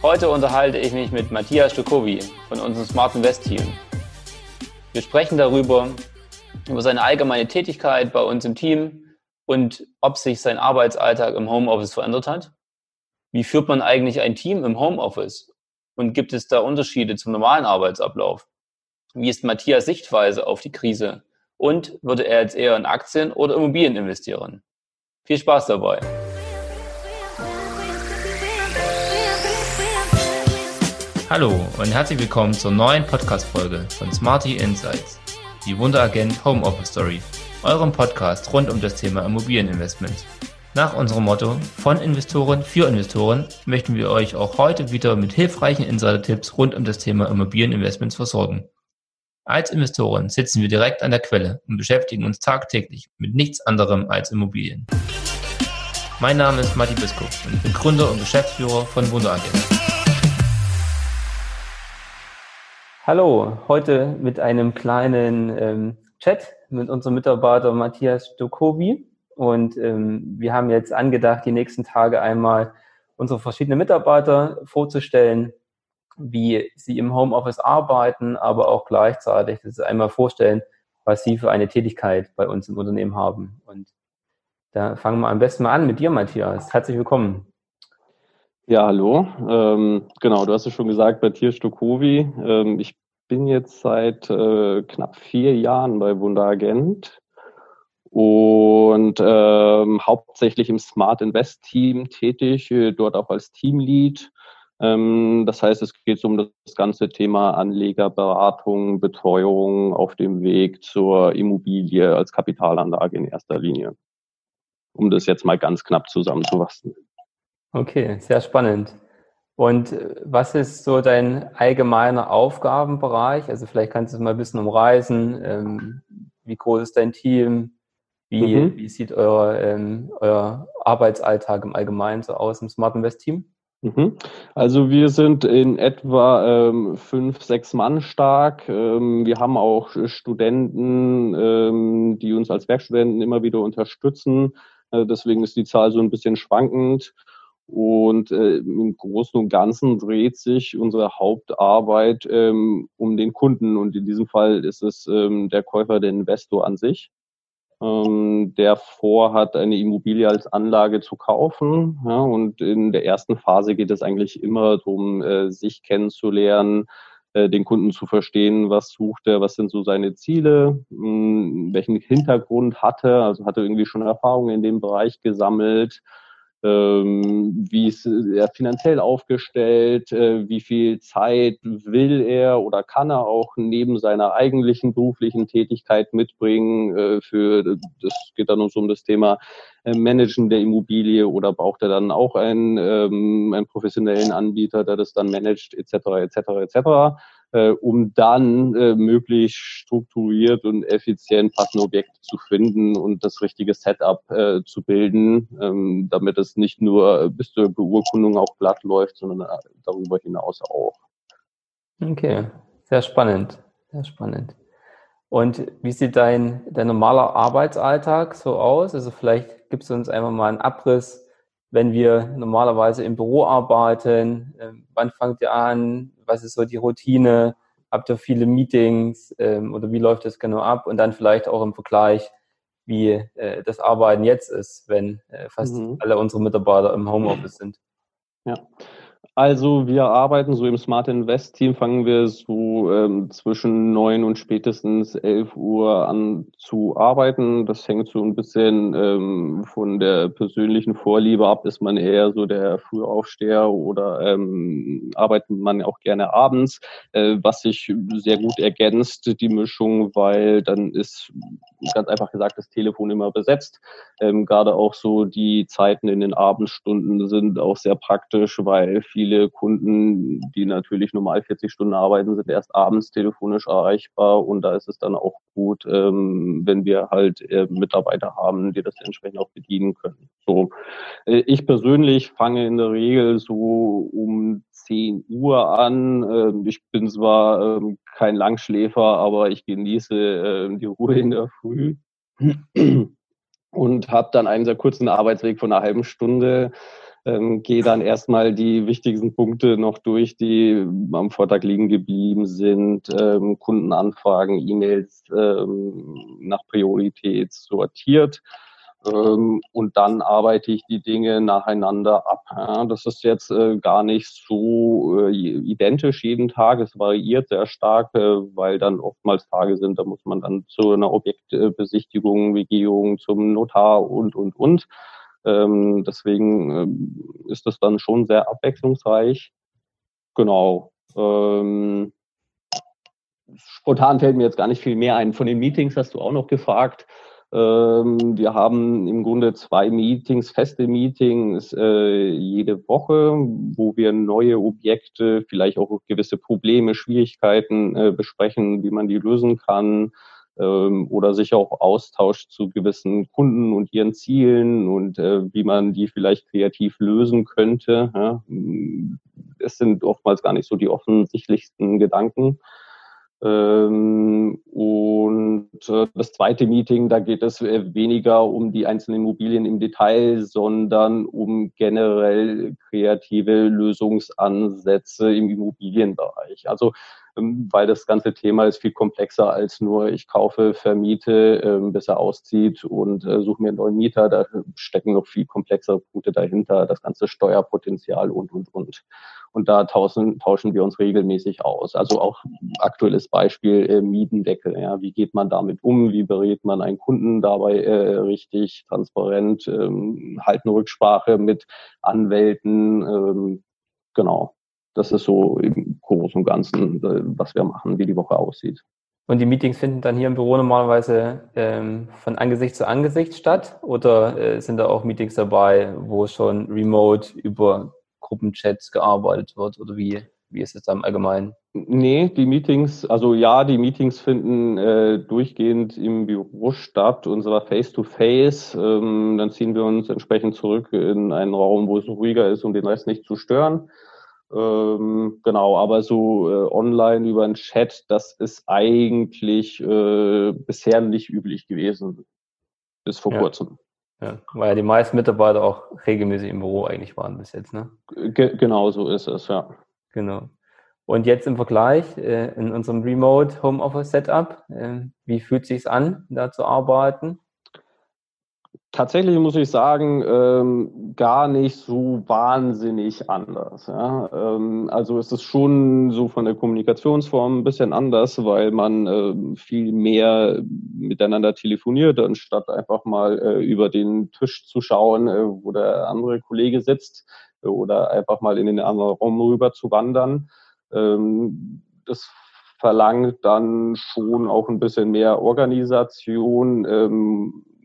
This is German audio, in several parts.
Heute unterhalte ich mich mit Matthias Stukowi von unserem Smart Invest Team. Wir sprechen darüber, über seine allgemeine Tätigkeit bei uns im Team und ob sich sein Arbeitsalltag im Homeoffice verändert hat. Wie führt man eigentlich ein Team im Homeoffice? Und gibt es da Unterschiede zum normalen Arbeitsablauf? Wie ist Matthias Sichtweise auf die Krise? Und würde er jetzt eher in Aktien oder Immobilien investieren? Viel Spaß dabei! Hallo und herzlich willkommen zur neuen Podcast-Folge von Smarty Insights, die Wunderagent Homeoffice Story, eurem Podcast rund um das Thema Immobilieninvestment. Nach unserem Motto von Investoren für Investoren möchten wir euch auch heute wieder mit hilfreichen Insider-Tipps rund um das Thema Immobilieninvestments versorgen. Als Investoren sitzen wir direkt an der Quelle und beschäftigen uns tagtäglich mit nichts anderem als Immobilien. Mein Name ist Matti Biskop und ich bin Gründer und Geschäftsführer von Wunderagent. Hallo, heute mit einem kleinen ähm, Chat mit unserem Mitarbeiter Matthias Stokobi. Und ähm, wir haben jetzt angedacht, die nächsten Tage einmal unsere verschiedenen Mitarbeiter vorzustellen, wie sie im Homeoffice arbeiten, aber auch gleichzeitig das einmal vorstellen, was sie für eine Tätigkeit bei uns im Unternehmen haben. Und da fangen wir am besten mal an mit dir, Matthias. Herzlich willkommen. Ja, hallo. Ähm, genau, du hast es schon gesagt, Matthias Stokovi. Ähm, ich bin jetzt seit äh, knapp vier Jahren bei Wunderagent und ähm, hauptsächlich im Smart Invest Team tätig, äh, dort auch als Teamlead. Ähm, das heißt, es geht um das ganze Thema Anlegerberatung, Betreuung auf dem Weg zur Immobilie als Kapitalanlage in erster Linie. Um das jetzt mal ganz knapp zusammenzufassen. Okay, sehr spannend. Und äh, was ist so dein allgemeiner Aufgabenbereich? Also vielleicht kannst du es mal ein bisschen umreißen. Ähm, wie groß ist dein Team? Wie, mhm. wie sieht euer, ähm, euer Arbeitsalltag im Allgemeinen so aus im Smart Invest Team? Mhm. Also wir sind in etwa ähm, fünf, sechs Mann stark. Ähm, wir haben auch Studenten, ähm, die uns als Werkstudenten immer wieder unterstützen. Äh, deswegen ist die Zahl so ein bisschen schwankend. Und äh, im Großen und Ganzen dreht sich unsere Hauptarbeit ähm, um den Kunden. Und in diesem Fall ist es ähm, der Käufer, der Investor an sich, ähm, der vorhat, eine Immobilie als Anlage zu kaufen. Ja, und in der ersten Phase geht es eigentlich immer darum, äh, sich kennenzulernen, äh, den Kunden zu verstehen, was sucht er, was sind so seine Ziele, mh, hm, welchen Hintergrund hat er, also hat er irgendwie schon Erfahrungen in dem Bereich gesammelt ähm, wie ist er finanziell aufgestellt, äh, wie viel Zeit will er oder kann er auch neben seiner eigentlichen beruflichen Tätigkeit mitbringen. Äh, für das geht dann uns um das Thema äh, Managen der Immobilie oder braucht er dann auch einen, ähm, einen professionellen Anbieter, der das dann managt, etc. etc. etc äh, um dann äh, möglichst strukturiert und effizient passende Objekte zu finden und das richtige Setup äh, zu bilden, ähm, damit es nicht nur bis zur Beurkundung auch glatt läuft, sondern äh, darüber hinaus auch. Okay, sehr spannend, sehr spannend. Und wie sieht dein, dein normaler Arbeitsalltag so aus? Also vielleicht gibst du uns einfach mal einen Abriss, wenn wir normalerweise im Büro arbeiten, äh, wann fangt ihr an, was ist so die Routine, habt ihr viele Meetings? Ähm, oder wie läuft das genau ab? Und dann vielleicht auch im Vergleich, wie äh, das Arbeiten jetzt ist, wenn äh, fast mhm. alle unsere Mitarbeiter im Homeoffice sind. Ja, also wir arbeiten so im Smart Invest Team, fangen wir so ähm, zwischen neun und spätestens elf Uhr an zu arbeiten. Das hängt so ein bisschen ähm, von der persönlichen Vorliebe ab. Ist man eher so der Frühaufsteher oder ähm, arbeitet man auch gerne abends, äh, was sich sehr gut ergänzt, die Mischung, weil dann ist ganz einfach gesagt das Telefon immer besetzt. Ähm, Gerade auch so die Zeiten in den Abendstunden sind auch sehr praktisch, weil viele Kunden, die natürlich normal 40 Stunden arbeiten, sind erst abends telefonisch erreichbar und da ist es dann auch gut, ähm, wenn wir halt äh, Mitarbeiter haben, die das entsprechend auch bedienen können. So, äh, ich persönlich fange in der Regel so um 10 Uhr an. Ähm, ich bin zwar ähm, kein Langschläfer, aber ich genieße äh, die Ruhe in der Früh und habe dann einen sehr kurzen Arbeitsweg von einer halben Stunde ähm, gehe dann erstmal die wichtigsten Punkte noch durch, die am Vortag liegen geblieben sind, ähm, Kundenanfragen, E-Mails ähm, nach Priorität sortiert ähm, und dann arbeite ich die Dinge nacheinander ab. Ja, das ist jetzt äh, gar nicht so äh, identisch jeden Tag. Es variiert sehr stark, äh, weil dann oftmals Tage sind, da muss man dann zu einer Objektbesichtigung, Begehung zum Notar und, und, und. Ähm, deswegen äh, ist das dann schon sehr abwechslungsreich. Genau. Ähm, spontan fällt mir jetzt gar nicht viel mehr ein. Von den Meetings hast du auch noch gefragt. Ähm, wir haben im Grunde zwei Meetings, feste Meetings äh, jede Woche, wo wir neue Objekte, vielleicht auch gewisse Probleme, Schwierigkeiten äh, besprechen, wie man die lösen kann ähm, oder sich auch austauscht zu gewissen Kunden und ihren Zielen und äh, wie man die vielleicht kreativ lösen könnte. Ja. Es sind oftmals gar nicht so die offensichtlichsten Gedanken. Ähm, und äh, das zweite Meeting, da geht es äh, weniger um die einzelnen Immobilien im Detail, sondern um generell kreative Lösungsansätze im Immobilienbereich. Also ähm, weil das ganze Thema ist viel komplexer als nur ich kaufe, vermiete, ähm, bis er auszieht und äh, suche mir einen neuen Mieter. Da stecken noch viel komplexere Punkte dahinter, das ganze Steuerpotenzial und, und, und. Und da tauschen, tauschen wir uns regelmäßig aus. Also auch aktuelles Beispiel äh, Mietendeckel. Ja, wie geht man damit um? Wie berät man einen Kunden dabei äh, richtig transparent? Ähm, halten Rücksprache mit Anwälten. Ähm, genau. Das ist so im Großen und Ganzen, äh, was wir machen, wie die Woche aussieht. Und die Meetings finden dann hier im Büro normalerweise ähm, von Angesicht zu Angesicht statt? Oder äh, sind da auch Meetings dabei, wo schon remote über Gruppenchats gearbeitet wird? Oder wie, wie ist es da im Allgemeinen? Nee, die Meetings, also ja, die Meetings finden äh, durchgehend im Büro statt, unserer Face-to-Face. -face. Ähm, dann ziehen wir uns entsprechend zurück in einen Raum, wo es ruhiger ist, um den Rest nicht zu stören. Ähm, genau, aber so äh, online über einen Chat, das ist eigentlich äh, bisher nicht üblich gewesen. Bis vor ja. kurzem. Ja, weil ja die meisten Mitarbeiter auch regelmäßig im Büro eigentlich waren bis jetzt, ne? Ge genau so ist es, ja. Genau. Und jetzt im Vergleich äh, in unserem Remote Homeoffice Setup, äh, wie fühlt es sich an, da zu arbeiten? Tatsächlich muss ich sagen, ähm, gar nicht so wahnsinnig anders. Ja? Ähm, also es ist schon so von der Kommunikationsform ein bisschen anders, weil man äh, viel mehr miteinander telefoniert, anstatt einfach mal äh, über den Tisch zu schauen, äh, wo der andere Kollege sitzt oder einfach mal in den anderen Raum rüber zu wandern. Ähm, das verlangt dann schon auch ein bisschen mehr Organisation.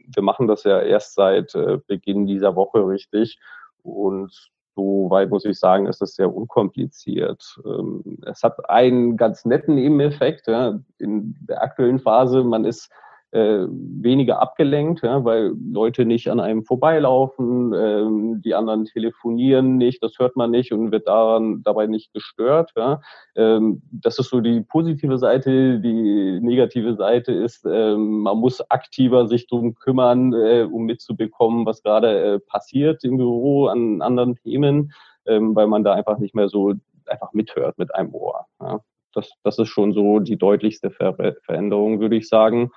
Wir machen das ja erst seit äh, Beginn dieser Woche richtig. Und so weit muss ich sagen, ist das sehr unkompliziert. Ähm, es hat einen ganz netten Nebeneffekt ja, in der aktuellen Phase. Man ist äh, weniger abgelenkt, ja, weil Leute nicht an einem vorbeilaufen, ähm, die anderen telefonieren nicht, das hört man nicht und wird daran dabei nicht gestört. Ja. Ähm, das ist so die positive Seite. Die negative Seite ist, ähm, man muss aktiver sich drum kümmern, äh, um mitzubekommen, was gerade äh, passiert im Büro an anderen Themen, ähm, weil man da einfach nicht mehr so einfach mithört mit einem Ohr. Ja. Das, das ist schon so die deutlichste Ver Veränderung, würde ich sagen.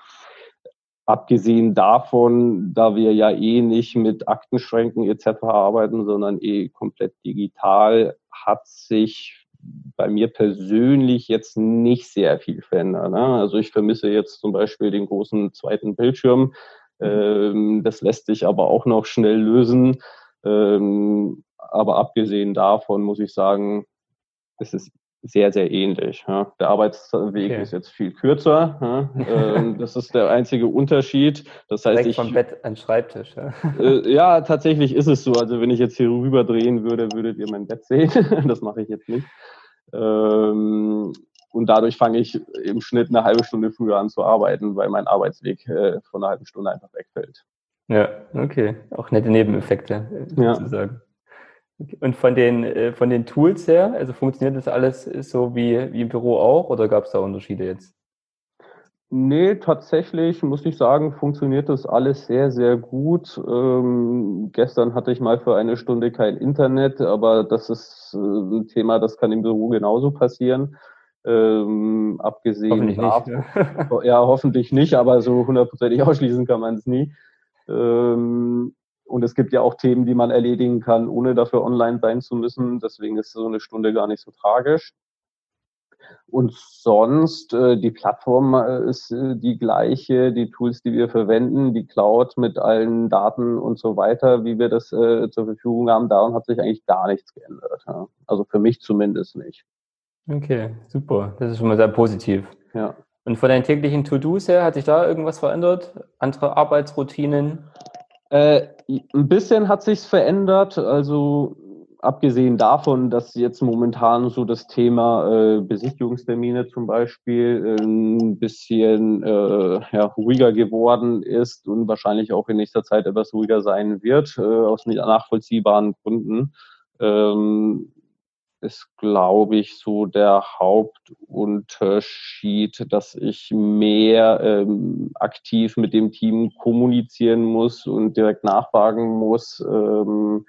Abgesehen davon, da wir ja eh nicht mit Aktenschränken etc. arbeiten, sondern eh komplett digital, hat sich bei mir persönlich jetzt nicht sehr viel verändert. Ne? Also ich vermisse jetzt zum Beispiel den großen zweiten Bildschirm. Ähm, das lässt sich aber auch noch schnell lösen. Ähm, aber abgesehen davon muss ich sagen, es ist sehr, sehr ähnlich. Ja. Der Arbeitsweg okay. ist jetzt viel kürzer. Ja. Ähm, das ist der einzige Unterschied. Das heißt, Direkt ich, vom Bett an Schreibtisch. Ja. Äh, ja, tatsächlich ist es so. Also wenn ich jetzt hier rüber drehen würde, würdet ihr mein Bett sehen. das mache ich jetzt nicht. Ähm, und dadurch fange ich im Schnitt eine halbe Stunde früher an zu arbeiten, weil mein Arbeitsweg äh, von einer halben Stunde einfach wegfällt. Ja, okay. Auch nette Nebeneffekte, äh, sozusagen. Und von den, äh, von den Tools her, also funktioniert das alles so wie, wie im Büro auch oder gab es da Unterschiede jetzt? Nee, tatsächlich muss ich sagen, funktioniert das alles sehr, sehr gut. Ähm, gestern hatte ich mal für eine Stunde kein Internet, aber das ist äh, ein Thema, das kann im Büro genauso passieren. Ähm, abgesehen hoffentlich nicht, ja. ja. hoffentlich nicht, aber so hundertprozentig ausschließen kann man es nie. Ähm, und es gibt ja auch Themen, die man erledigen kann, ohne dafür online sein zu müssen. Deswegen ist so eine Stunde gar nicht so tragisch. Und sonst, äh, die Plattform äh, ist äh, die gleiche, die Tools, die wir verwenden, die Cloud mit allen Daten und so weiter, wie wir das äh, zur Verfügung haben, daran hat sich eigentlich gar nichts geändert. Ja. Also für mich zumindest nicht. Okay, super. Das ist schon mal sehr positiv. Ja. Und von deinen täglichen To-Dos her, hat sich da irgendwas verändert? Andere Arbeitsroutinen? Äh, ein bisschen hat sich's verändert. Also abgesehen davon, dass jetzt momentan so das Thema äh, Besichtigungstermine zum Beispiel äh, ein bisschen äh, ja, ruhiger geworden ist und wahrscheinlich auch in nächster Zeit etwas ruhiger sein wird, äh, aus nachvollziehbaren Gründen, ähm, ist, glaube ich, so der Hauptunterschied, dass ich mehr ähm, aktiv mit dem Team kommunizieren muss und direkt nachfragen muss. Ähm,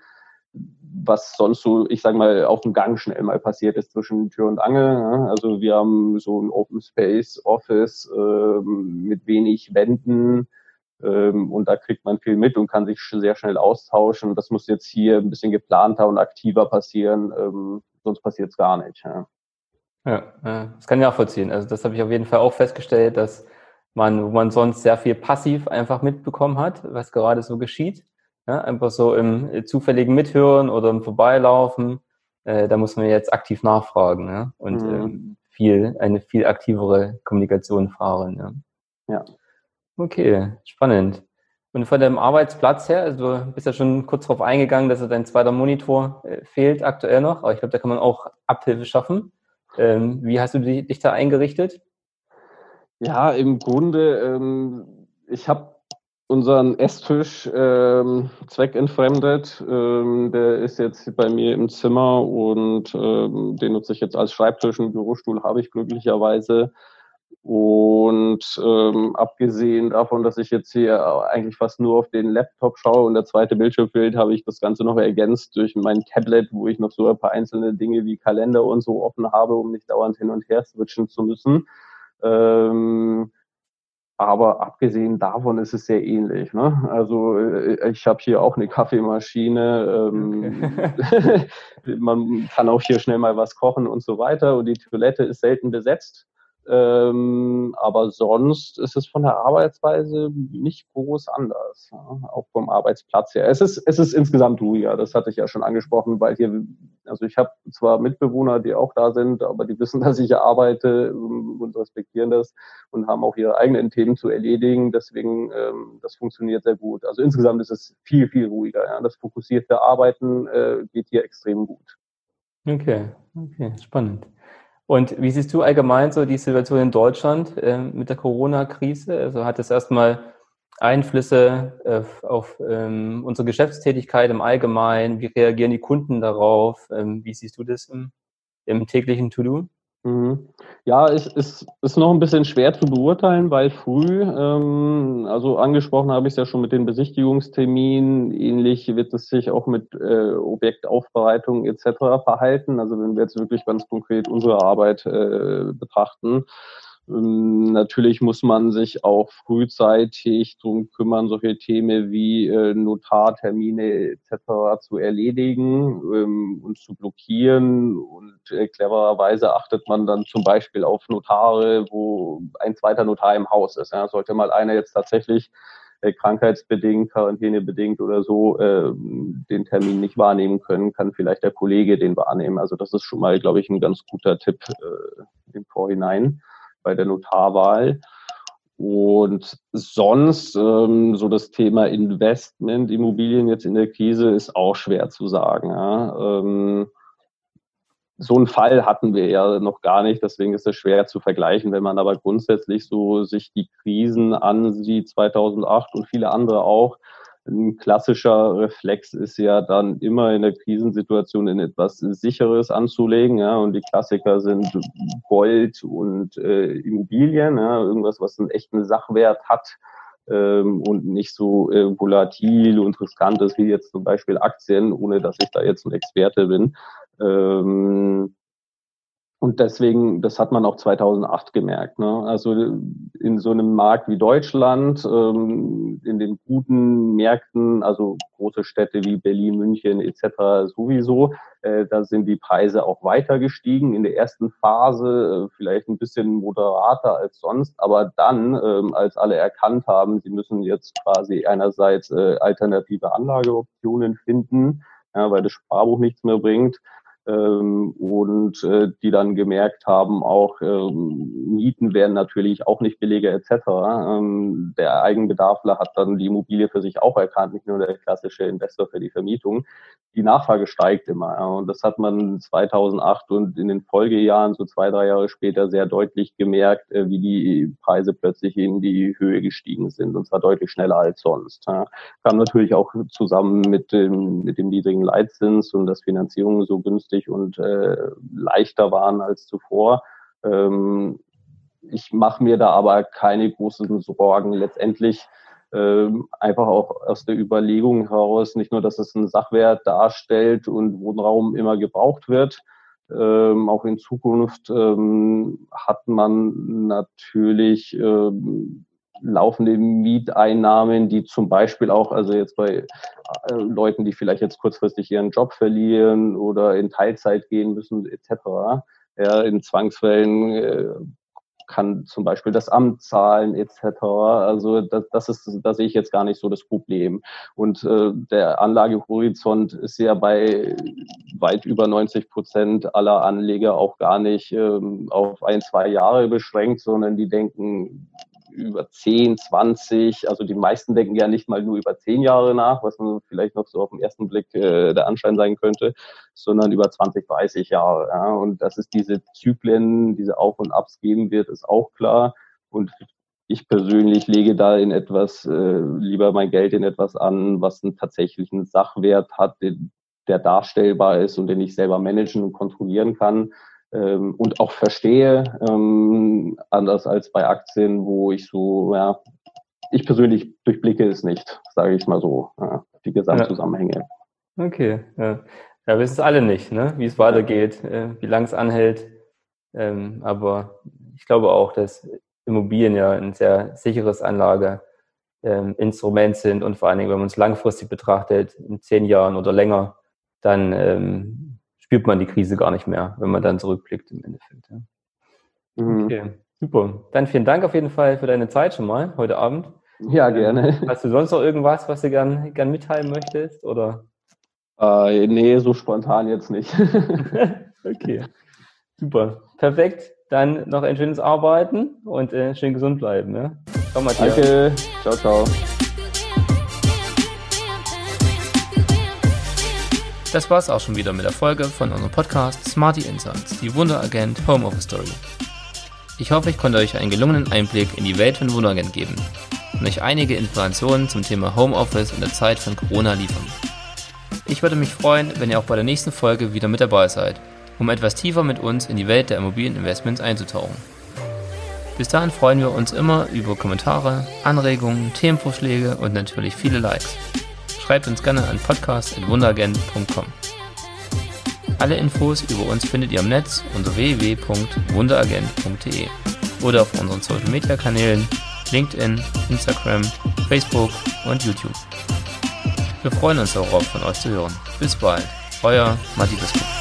was sonst so, ich sage mal, auf dem Gang schnell mal passiert ist zwischen Tür und Angel. Ne? Also wir haben so ein Open Space Office ähm, mit wenig Wänden ähm, und da kriegt man viel mit und kann sich sehr schnell austauschen. Das muss jetzt hier ein bisschen geplanter und aktiver passieren, ähm, sonst passiert es gar nicht. Ja. ja, das kann ich nachvollziehen. Also das habe ich auf jeden Fall auch festgestellt, dass man, wo man sonst sehr viel passiv einfach mitbekommen hat, was gerade so geschieht, ja, einfach so im äh, zufälligen Mithören oder im Vorbeilaufen. Äh, da muss man jetzt aktiv nachfragen ja? und mhm. ähm, viel, eine viel aktivere Kommunikation fahren. Ja. ja. Okay, spannend. Und von deinem Arbeitsplatz her, also du bist ja schon kurz darauf eingegangen, dass dein zweiter Monitor äh, fehlt aktuell noch, aber ich glaube, da kann man auch Abhilfe schaffen. Ähm, wie hast du dich da eingerichtet? Ja, im Grunde, ähm, ich habe unseren Esstisch ähm, zweckentfremdet. Der ist jetzt bei mir im Zimmer und den nutze ich jetzt als Schreibtisch. Einen Bürostuhl habe ich glücklicherweise. Und ähm, abgesehen davon, dass ich jetzt hier eigentlich fast nur auf den Laptop schaue und der zweite Bildschirm fehlt, habe ich das Ganze noch ergänzt durch mein Tablet, wo ich noch so ein paar einzelne Dinge wie Kalender und so offen habe, um nicht dauernd hin und her switchen zu müssen. Ähm, aber abgesehen davon ist es sehr ähnlich. Ne? Also äh, ich habe hier auch eine Kaffeemaschine. Ähm, okay. man kann auch hier schnell mal was kochen und so weiter. Und die Toilette ist selten besetzt. Ähm, aber sonst ist es von der Arbeitsweise nicht groß anders, ja, auch vom Arbeitsplatz her. Es ist, es ist insgesamt ruhiger, das hatte ich ja schon angesprochen, weil hier, also ich habe zwar Mitbewohner, die auch da sind, aber die wissen, dass ich hier arbeite und respektieren das und haben auch ihre eigenen Themen zu erledigen. Deswegen, ähm, das funktioniert sehr gut. Also insgesamt ist es viel, viel ruhiger. Ja. Das fokussierte Arbeiten äh, geht hier extrem gut. Okay, okay, spannend. Und wie siehst du allgemein so die Situation in Deutschland äh, mit der Corona-Krise? Also hat es erstmal Einflüsse äh, auf ähm, unsere Geschäftstätigkeit im Allgemeinen? Wie reagieren die Kunden darauf? Ähm, wie siehst du das im, im täglichen To-Do? Mhm. Ja, es ist, ist noch ein bisschen schwer zu beurteilen, weil früh, ähm, also angesprochen habe ich es ja schon mit den Besichtigungsterminen, ähnlich wird es sich auch mit äh, Objektaufbereitung etc. verhalten. Also wenn wir jetzt wirklich ganz konkret unsere Arbeit äh, betrachten, natürlich muss man sich auch frühzeitig drum kümmern, solche Themen wie äh, Notartermine etc. zu erledigen ähm, und zu blockieren. Und äh, clevererweise achtet man dann zum Beispiel auf Notare, wo ein zweiter Notar im Haus ist. Sollte mal einer jetzt tatsächlich äh, krankheitsbedingt, quarantänebedingt oder so äh, den Termin nicht wahrnehmen können, kann vielleicht der Kollege den wahrnehmen. Also das ist schon mal, glaube ich, ein ganz guter Tipp im Vorhinein bei der Notarwahl. Und sonst, ähm, so das Thema Investment, Immobilien jetzt in der Krise ist auch schwer zu sagen. Ja. Ähm, so einen Fall hatten wir ja noch gar nicht, deswegen ist es schwer zu vergleichen. Wenn man aber grundsätzlich so sich die Krisen ansieht, 2008 und viele andere auch, ein klassischer Reflex ist ja dann immer in der Krisensituation in etwas Sicheres anzulegen. Ja, und die Klassiker sind Gold und äh, Immobilien, ja, irgendwas, was einen echten Sachwert hat ähm, und nicht so äh, volatil und riskant ist wie jetzt zum Beispiel Aktien, ohne dass ich da jetzt ein Experte bin. Ähm, und deswegen, das hat man auch 2008 gemerkt. Ne? Also in so einem Markt wie Deutschland, ähm, in den guten Märkten, also große Städte wie Berlin, München etc. sowieso, äh, da sind die Preise auch weiter gestiegen. In der ersten Phase äh, vielleicht ein bisschen moderater als sonst, aber dann, ähm, als alle erkannt haben, sie müssen jetzt quasi einerseits äh, alternative Anlageoptionen finden, ja, weil das Sparbuch nichts mehr bringt ähm, und äh, die dann gemerkt haben, auch ähm, Mieten werden natürlich auch nicht billiger etc. Ähm, der Eigenbedarfler hat dann die Immobilie für sich auch erkannt, nicht nur der klassische Investor für die Vermietung. Die Nachfrage steigt immer ja, und das hat man 2008 und in den Folgejahren, so zwei, drei Jahre später, sehr deutlich gemerkt, äh, wie die Preise plötzlich in die Höhe gestiegen sind und zwar deutlich schneller als sonst. Ja. Kam natürlich auch zusammen mit dem, mit dem niedrigen Leitzins und dass Finanzierungen so günstig günstig und äh, leichter waren als zuvor. Ähm, ich mache mir da aber keine großen Sorgen. Letztendlich ähm, einfach auch aus der Überlegung heraus, nicht nur, dass es einen Sachwert darstellt und Wohnraum immer gebraucht wird, ähm, auch in Zukunft ähm, hat man natürlich ähm, laufende Mieteinnahmen, die zum Beispiel auch, also jetzt bei äh, Leuten, die vielleicht jetzt kurzfristig ihren Job verlieren oder in Teilzeit gehen müssen, etc. Ja, in Zwangsfällen äh, kann zum Beispiel das Amt zahlen etc. Also das, das ist, da sehe ich jetzt gar nicht so das Problem. Und äh, der Anlagehorizont ist ja bei weit über 90 Prozent aller Anleger auch gar nicht ähm, auf ein, zwei Jahre beschränkt, sondern die denken über 10, 20, also die meisten denken ja nicht mal nur über 10 Jahre nach, was man vielleicht noch so auf den ersten Blick äh, der Anschein sein könnte, sondern über 20, 30 Jahre. Ja. Und dass es diese Zyklen, diese Auf- und Abs geben wird, ist auch klar. Und ich persönlich lege da in etwas, äh, lieber mein Geld in etwas an, was einen tatsächlichen Sachwert hat, den, der darstellbar ist und den ich selber managen und kontrollieren kann, ähm, und auch verstehe, ähm, anders als bei Aktien, wo ich so, ja, ich persönlich durchblicke es nicht, sage ich mal so, ja, die Gesamtzusammenhänge. Ja. Okay, ja. Ja, wir wissen es alle nicht, ne? wie es weitergeht, äh, wie lang es anhält. Ähm, aber ich glaube auch, dass Immobilien ja ein sehr sicheres Anlageinstrument ähm, sind und vor allen Dingen, wenn man es langfristig betrachtet, in zehn Jahren oder länger, dann ähm, spürt man die Krise gar nicht mehr, wenn man dann zurückblickt im Endeffekt. Ja. Mhm. Okay, super. Dann vielen Dank auf jeden Fall für deine Zeit schon mal heute Abend. Ja, gerne. Hast du sonst noch irgendwas, was du gern, gern mitteilen möchtest? Oder? Äh, nee, so spontan jetzt nicht. okay. Super. Perfekt. Dann noch ein schönes Arbeiten und äh, schön gesund bleiben. Ja? Ciao, Matthias. Danke. Ciao, ciao. Das war's auch schon wieder mit der Folge von unserem Podcast Smarty Insights, die Wunderagent Homeoffice Story. Ich hoffe, ich konnte euch einen gelungenen Einblick in die Welt von Wunderagent geben und euch einige Informationen zum Thema Homeoffice in der Zeit von Corona liefern. Ich würde mich freuen, wenn ihr auch bei der nächsten Folge wieder mit dabei seid, um etwas tiefer mit uns in die Welt der Immobilieninvestments einzutauchen. Bis dahin freuen wir uns immer über Kommentare, Anregungen, Themenvorschläge und natürlich viele Likes schreibt uns gerne an podcast.wunderagent.com. Alle Infos über uns findet ihr im Netz unter www.wunderagent.de oder auf unseren Social Media Kanälen LinkedIn, Instagram, Facebook und YouTube. Wir freuen uns darauf, von euch zu hören. Bis bald, euer Matti Biskup.